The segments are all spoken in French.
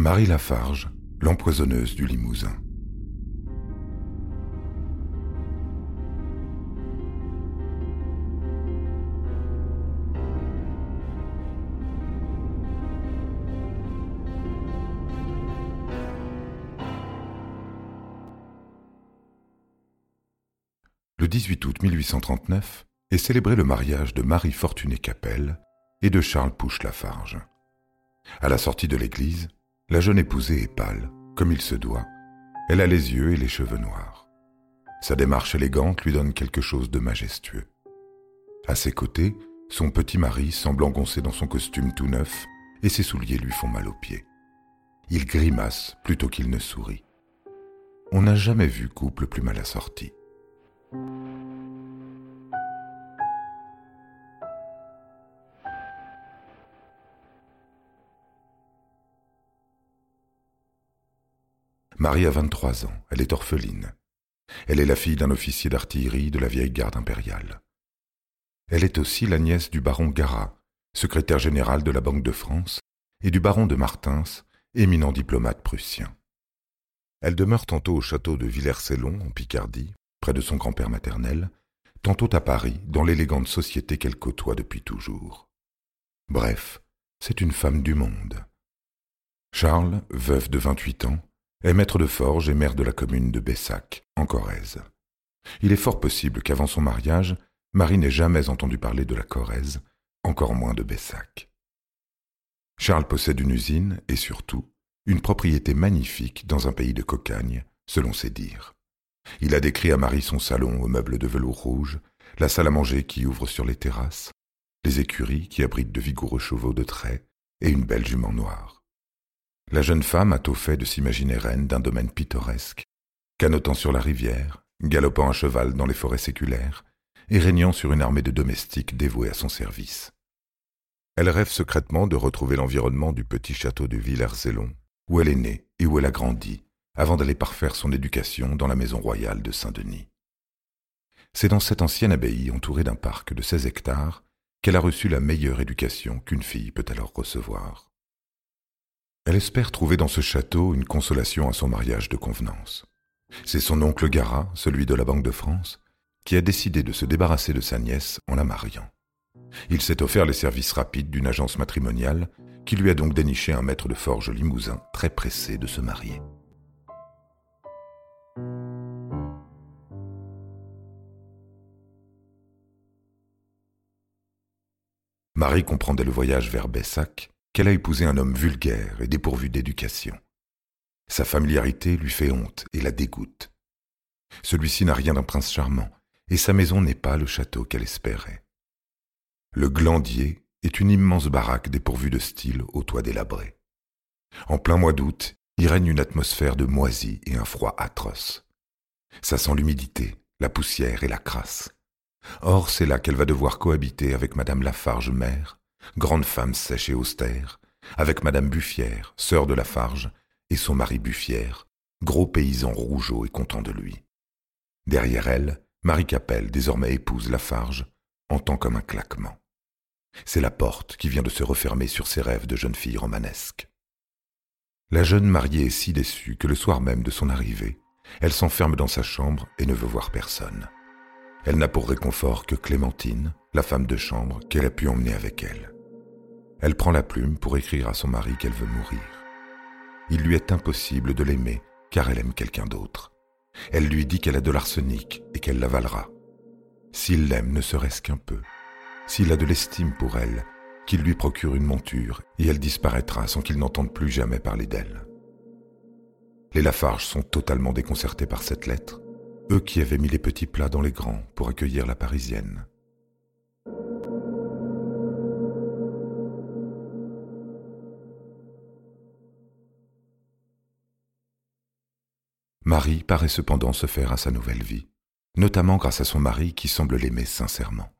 Marie Lafarge, l'empoisonneuse du Limousin. Le 18 août 1839 est célébré le mariage de Marie Fortuné Capelle et de Charles Pouche Lafarge. À la sortie de l'église, la jeune épousée est pâle, comme il se doit. Elle a les yeux et les cheveux noirs. Sa démarche élégante lui donne quelque chose de majestueux. À ses côtés, son petit mari semble engoncé dans son costume tout neuf et ses souliers lui font mal aux pieds. Il grimace plutôt qu'il ne sourit. On n'a jamais vu couple plus mal assorti. Marie a 23 ans, elle est orpheline. Elle est la fille d'un officier d'artillerie de la vieille garde impériale. Elle est aussi la nièce du baron Garat, secrétaire général de la Banque de France, et du baron de Martins, éminent diplomate prussien. Elle demeure tantôt au château de Villers-Cellon, en Picardie, près de son grand-père maternel, tantôt à Paris, dans l'élégante société qu'elle côtoie depuis toujours. Bref, c'est une femme du monde. Charles, veuf de vingt-huit ans, est maître de forge et maire de la commune de Bessac, en Corrèze. Il est fort possible qu'avant son mariage, Marie n'ait jamais entendu parler de la Corrèze, encore moins de Bessac. Charles possède une usine et surtout une propriété magnifique dans un pays de cocagne, selon ses dires. Il a décrit à Marie son salon aux meubles de velours rouge, la salle à manger qui ouvre sur les terrasses, les écuries qui abritent de vigoureux chevaux de trait et une belle jument noire. La jeune femme a tôt fait de s'imaginer reine d'un domaine pittoresque, canotant sur la rivière, galopant à cheval dans les forêts séculaires, et régnant sur une armée de domestiques dévoués à son service. Elle rêve secrètement de retrouver l'environnement du petit château de Villers-Zélon, où elle est née et où elle a grandi, avant d'aller parfaire son éducation dans la maison royale de Saint-Denis. C'est dans cette ancienne abbaye entourée d'un parc de seize hectares qu'elle a reçu la meilleure éducation qu'une fille peut alors recevoir. Elle espère trouver dans ce château une consolation à son mariage de convenance. C'est son oncle Garat, celui de la Banque de France, qui a décidé de se débarrasser de sa nièce en la mariant. Il s'est offert les services rapides d'une agence matrimoniale qui lui a donc déniché un maître de forge limousin très pressé de se marier. Marie comprend dès le voyage vers Bessac qu'elle a épousé un homme vulgaire et dépourvu d'éducation. Sa familiarité lui fait honte et la dégoûte. Celui-ci n'a rien d'un prince charmant, et sa maison n'est pas le château qu'elle espérait. Le glandier est une immense baraque dépourvue de style au toit délabré. En plein mois d'août, y règne une atmosphère de moisie et un froid atroce. Ça sent l'humidité, la poussière et la crasse. Or, c'est là qu'elle va devoir cohabiter avec Madame Lafarge mère, grande femme sèche et austère, avec Madame Buffière, sœur de Lafarge, et son mari Buffière, gros paysan rougeau et content de lui. Derrière elle, Marie Capelle, désormais épouse Lafarge, entend comme un claquement. C'est la porte qui vient de se refermer sur ses rêves de jeune fille romanesque. La jeune mariée est si déçue que le soir même de son arrivée, elle s'enferme dans sa chambre et ne veut voir personne. Elle n'a pour réconfort que Clémentine, la femme de chambre qu'elle a pu emmener avec elle. Elle prend la plume pour écrire à son mari qu'elle veut mourir. Il lui est impossible de l'aimer car elle aime quelqu'un d'autre. Elle lui dit qu'elle a de l'arsenic et qu'elle l'avalera. S'il l'aime ne serait-ce qu'un peu, s'il a de l'estime pour elle, qu'il lui procure une monture et elle disparaîtra sans qu'il n'entende plus jamais parler d'elle. Les Lafarges sont totalement déconcertés par cette lettre, eux qui avaient mis les petits plats dans les grands pour accueillir la Parisienne. Marie paraît cependant se faire à sa nouvelle vie, notamment grâce à son mari qui semble l'aimer sincèrement.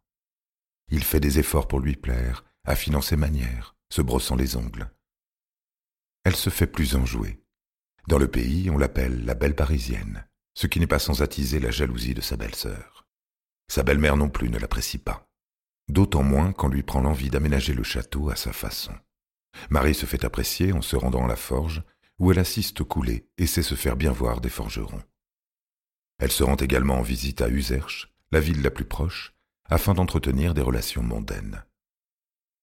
Il fait des efforts pour lui plaire, affinant ses manières, se brossant les ongles. Elle se fait plus enjouée. Dans le pays, on l'appelle la belle parisienne, ce qui n'est pas sans attiser la jalousie de sa belle-sœur. Sa belle-mère non plus ne l'apprécie pas, d'autant moins qu'on lui prend l'envie d'aménager le château à sa façon. Marie se fait apprécier en se rendant à la forge, où elle assiste au coulé et sait se faire bien voir des forgerons. Elle se rend également en visite à Userche, la ville la plus proche, afin d'entretenir des relations mondaines.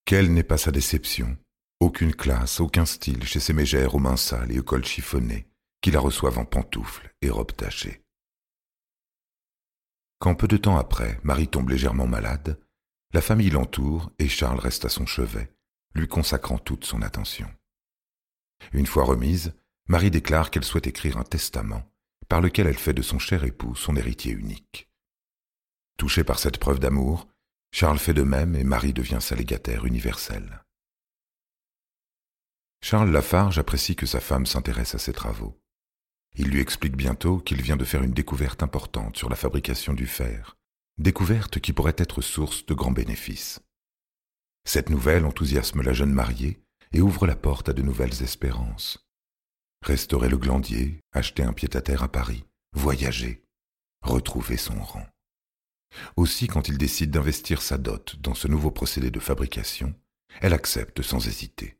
Quelle n'est pas sa déception? Aucune classe, aucun style chez ces mégères aux mains sales et au col chiffonné, la reçoivent en pantoufles et robes tachées. Quand peu de temps après, Marie tombe légèrement malade, la famille l'entoure et Charles reste à son chevet, lui consacrant toute son attention. Une fois remise, Marie déclare qu'elle souhaite écrire un testament par lequel elle fait de son cher époux son héritier unique. Touché par cette preuve d'amour, Charles fait de même et Marie devient sa légataire universelle. Charles Lafarge apprécie que sa femme s'intéresse à ses travaux. Il lui explique bientôt qu'il vient de faire une découverte importante sur la fabrication du fer, découverte qui pourrait être source de grands bénéfices. Cette nouvelle enthousiasme la jeune mariée et ouvre la porte à de nouvelles espérances. Restaurer le glandier, acheter un pied-à-terre à Paris, voyager, retrouver son rang. Aussi, quand il décide d'investir sa dot dans ce nouveau procédé de fabrication, elle accepte sans hésiter.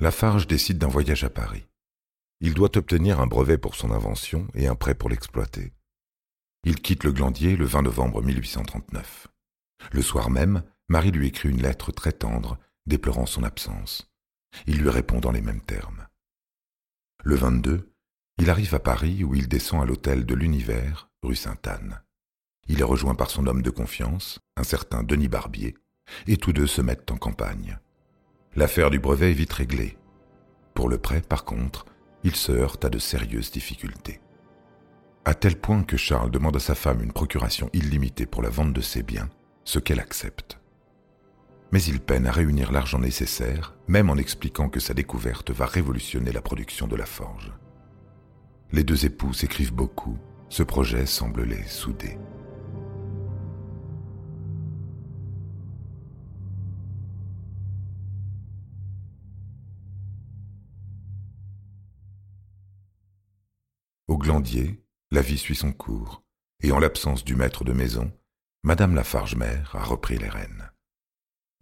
Lafarge décide d'un voyage à Paris. Il doit obtenir un brevet pour son invention et un prêt pour l'exploiter. Il quitte le Glandier le 20 novembre 1839. Le soir même, Marie lui écrit une lettre très tendre, déplorant son absence. Il lui répond dans les mêmes termes. Le 22, il arrive à Paris où il descend à l'hôtel de l'Univers, rue Sainte-Anne. Il est rejoint par son homme de confiance, un certain Denis Barbier, et tous deux se mettent en campagne. L'affaire du brevet est vite réglée. Pour le prêt, par contre, il se heurte à de sérieuses difficultés. À tel point que Charles demande à sa femme une procuration illimitée pour la vente de ses biens, ce qu'elle accepte. Mais il peine à réunir l'argent nécessaire, même en expliquant que sa découverte va révolutionner la production de la forge. Les deux époux s'écrivent beaucoup, ce projet semble les souder. Au glandier, la vie suit son cours, et en l'absence du maître de maison, Madame Lafarge-Mère a repris les rênes.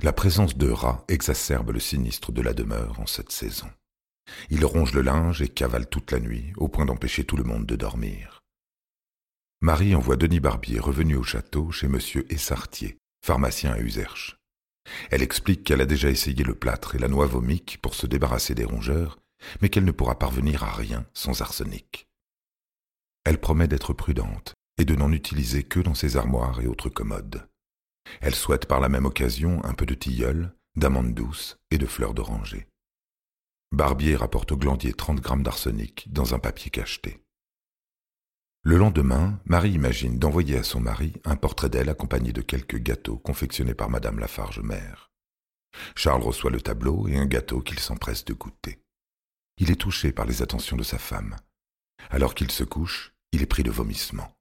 La présence de rats exacerbe le sinistre de la demeure en cette saison. Ils rongent le linge et cavalent toute la nuit, au point d'empêcher tout le monde de dormir. Marie envoie Denis Barbier revenu au château chez M. Essartier, pharmacien à Userche. Elle explique qu'elle a déjà essayé le plâtre et la noix vomique pour se débarrasser des rongeurs, mais qu'elle ne pourra parvenir à rien sans arsenic. Elle promet d'être prudente et de n'en utiliser que dans ses armoires et autres commodes. Elle souhaite par la même occasion un peu de tilleul, d'amandes douces et de fleurs d'oranger. Barbier rapporte au glandier trente grammes d'arsenic dans un papier cacheté. Le lendemain, Marie imagine d'envoyer à son mari un portrait d'elle accompagné de quelques gâteaux confectionnés par Madame Lafarge mère. Charles reçoit le tableau et un gâteau qu'il s'empresse de goûter. Il est touché par les attentions de sa femme. Alors qu'il se couche, il est pris de vomissements.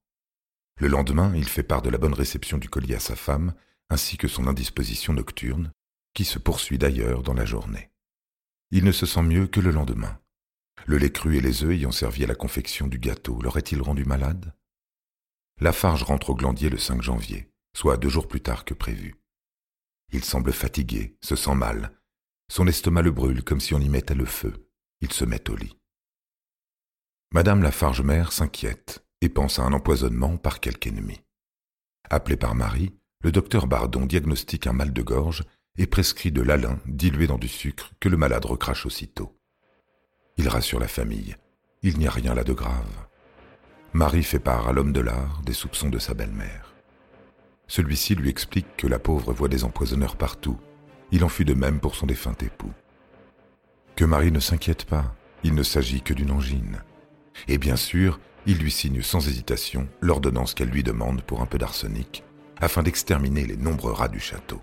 Le lendemain, il fait part de la bonne réception du colis à sa femme, ainsi que son indisposition nocturne, qui se poursuit d'ailleurs dans la journée. Il ne se sent mieux que le lendemain. Le lait cru et les œufs ayant servi à la confection du gâteau l'auraient-ils rendu malade? Lafarge rentre au glandier le 5 janvier, soit deux jours plus tard que prévu. Il semble fatigué, se sent mal. Son estomac le brûle comme si on y mettait le feu. Il se met au lit. Madame Lafarge-Mère s'inquiète et pense à un empoisonnement par quelque ennemi. Appelé par Marie, le docteur Bardon diagnostique un mal de gorge et prescrit de l'alun dilué dans du sucre que le malade recrache aussitôt. Il rassure la famille. Il n'y a rien là de grave. Marie fait part à l'homme de l'art des soupçons de sa belle-mère. Celui-ci lui explique que la pauvre voit des empoisonneurs partout. Il en fut de même pour son défunt époux. Que Marie ne s'inquiète pas, il ne s'agit que d'une angine. Et bien sûr, il lui signe sans hésitation l'ordonnance qu'elle lui demande pour un peu d'arsenic, afin d'exterminer les nombreux rats du château.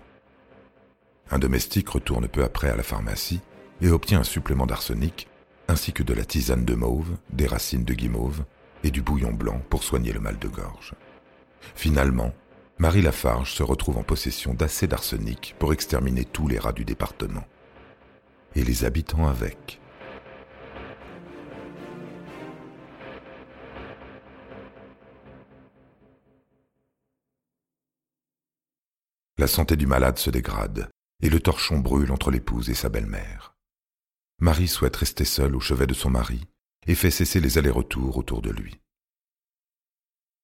Un domestique retourne peu après à la pharmacie et obtient un supplément d'arsenic, ainsi que de la tisane de mauve, des racines de guimauve et du bouillon blanc pour soigner le mal de gorge. Finalement, Marie Lafarge se retrouve en possession d'assez d'arsenic pour exterminer tous les rats du département. Et les habitants avec. La santé du malade se dégrade, et le torchon brûle entre l'épouse et sa belle-mère. Marie souhaite rester seule au chevet de son mari et fait cesser les allers-retours autour de lui.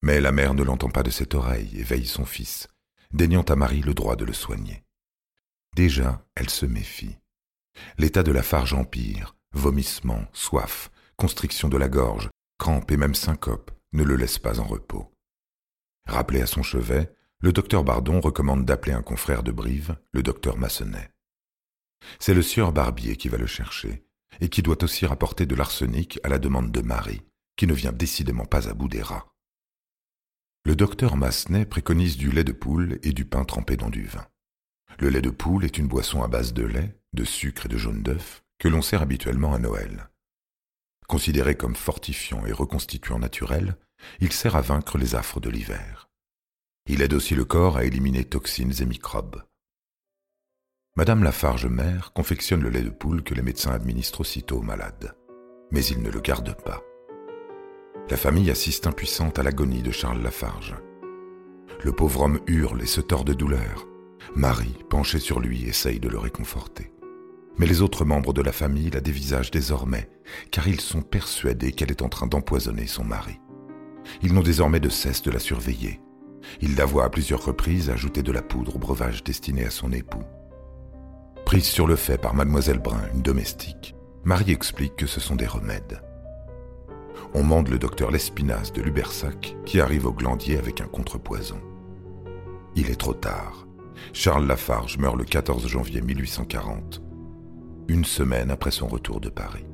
Mais la mère ne l'entend pas de cette oreille et veille son fils, daignant à Marie le droit de le soigner. Déjà, elle se méfie. L'état de la farge empire, vomissements, soif, constriction de la gorge, crampes et même syncope ne le laissent pas en repos. Rappelé à son chevet, le docteur Bardon recommande d'appeler un confrère de Brive, le docteur Massenet. C'est le sieur Barbier qui va le chercher, et qui doit aussi rapporter de l'arsenic à la demande de Marie, qui ne vient décidément pas à bout des rats. Le docteur Massenet préconise du lait de poule et du pain trempé dans du vin. Le lait de poule est une boisson à base de lait, de sucre et de jaune d'œuf que l'on sert habituellement à Noël. Considéré comme fortifiant et reconstituant naturel, il sert à vaincre les affres de l'hiver. Il aide aussi le corps à éliminer toxines et microbes. Madame Lafarge mère confectionne le lait de poule que les médecins administrent aussitôt aux malades, mais ils ne le gardent pas. La famille assiste impuissante à l'agonie de Charles Lafarge. Le pauvre homme hurle et se tord de douleur. Marie, penchée sur lui, essaye de le réconforter. Mais les autres membres de la famille la dévisagent désormais, car ils sont persuadés qu'elle est en train d'empoisonner son mari. Ils n'ont désormais de cesse de la surveiller. Ils la voient à plusieurs reprises ajouter de la poudre au breuvage destiné à son époux. Prise sur le fait par mademoiselle Brun, une domestique, Marie explique que ce sont des remèdes. On mande le docteur Lespinasse de Lubersac qui arrive au glandier avec un contrepoison. Il est trop tard. Charles Lafarge meurt le 14 janvier 1840 une semaine après son retour de Paris.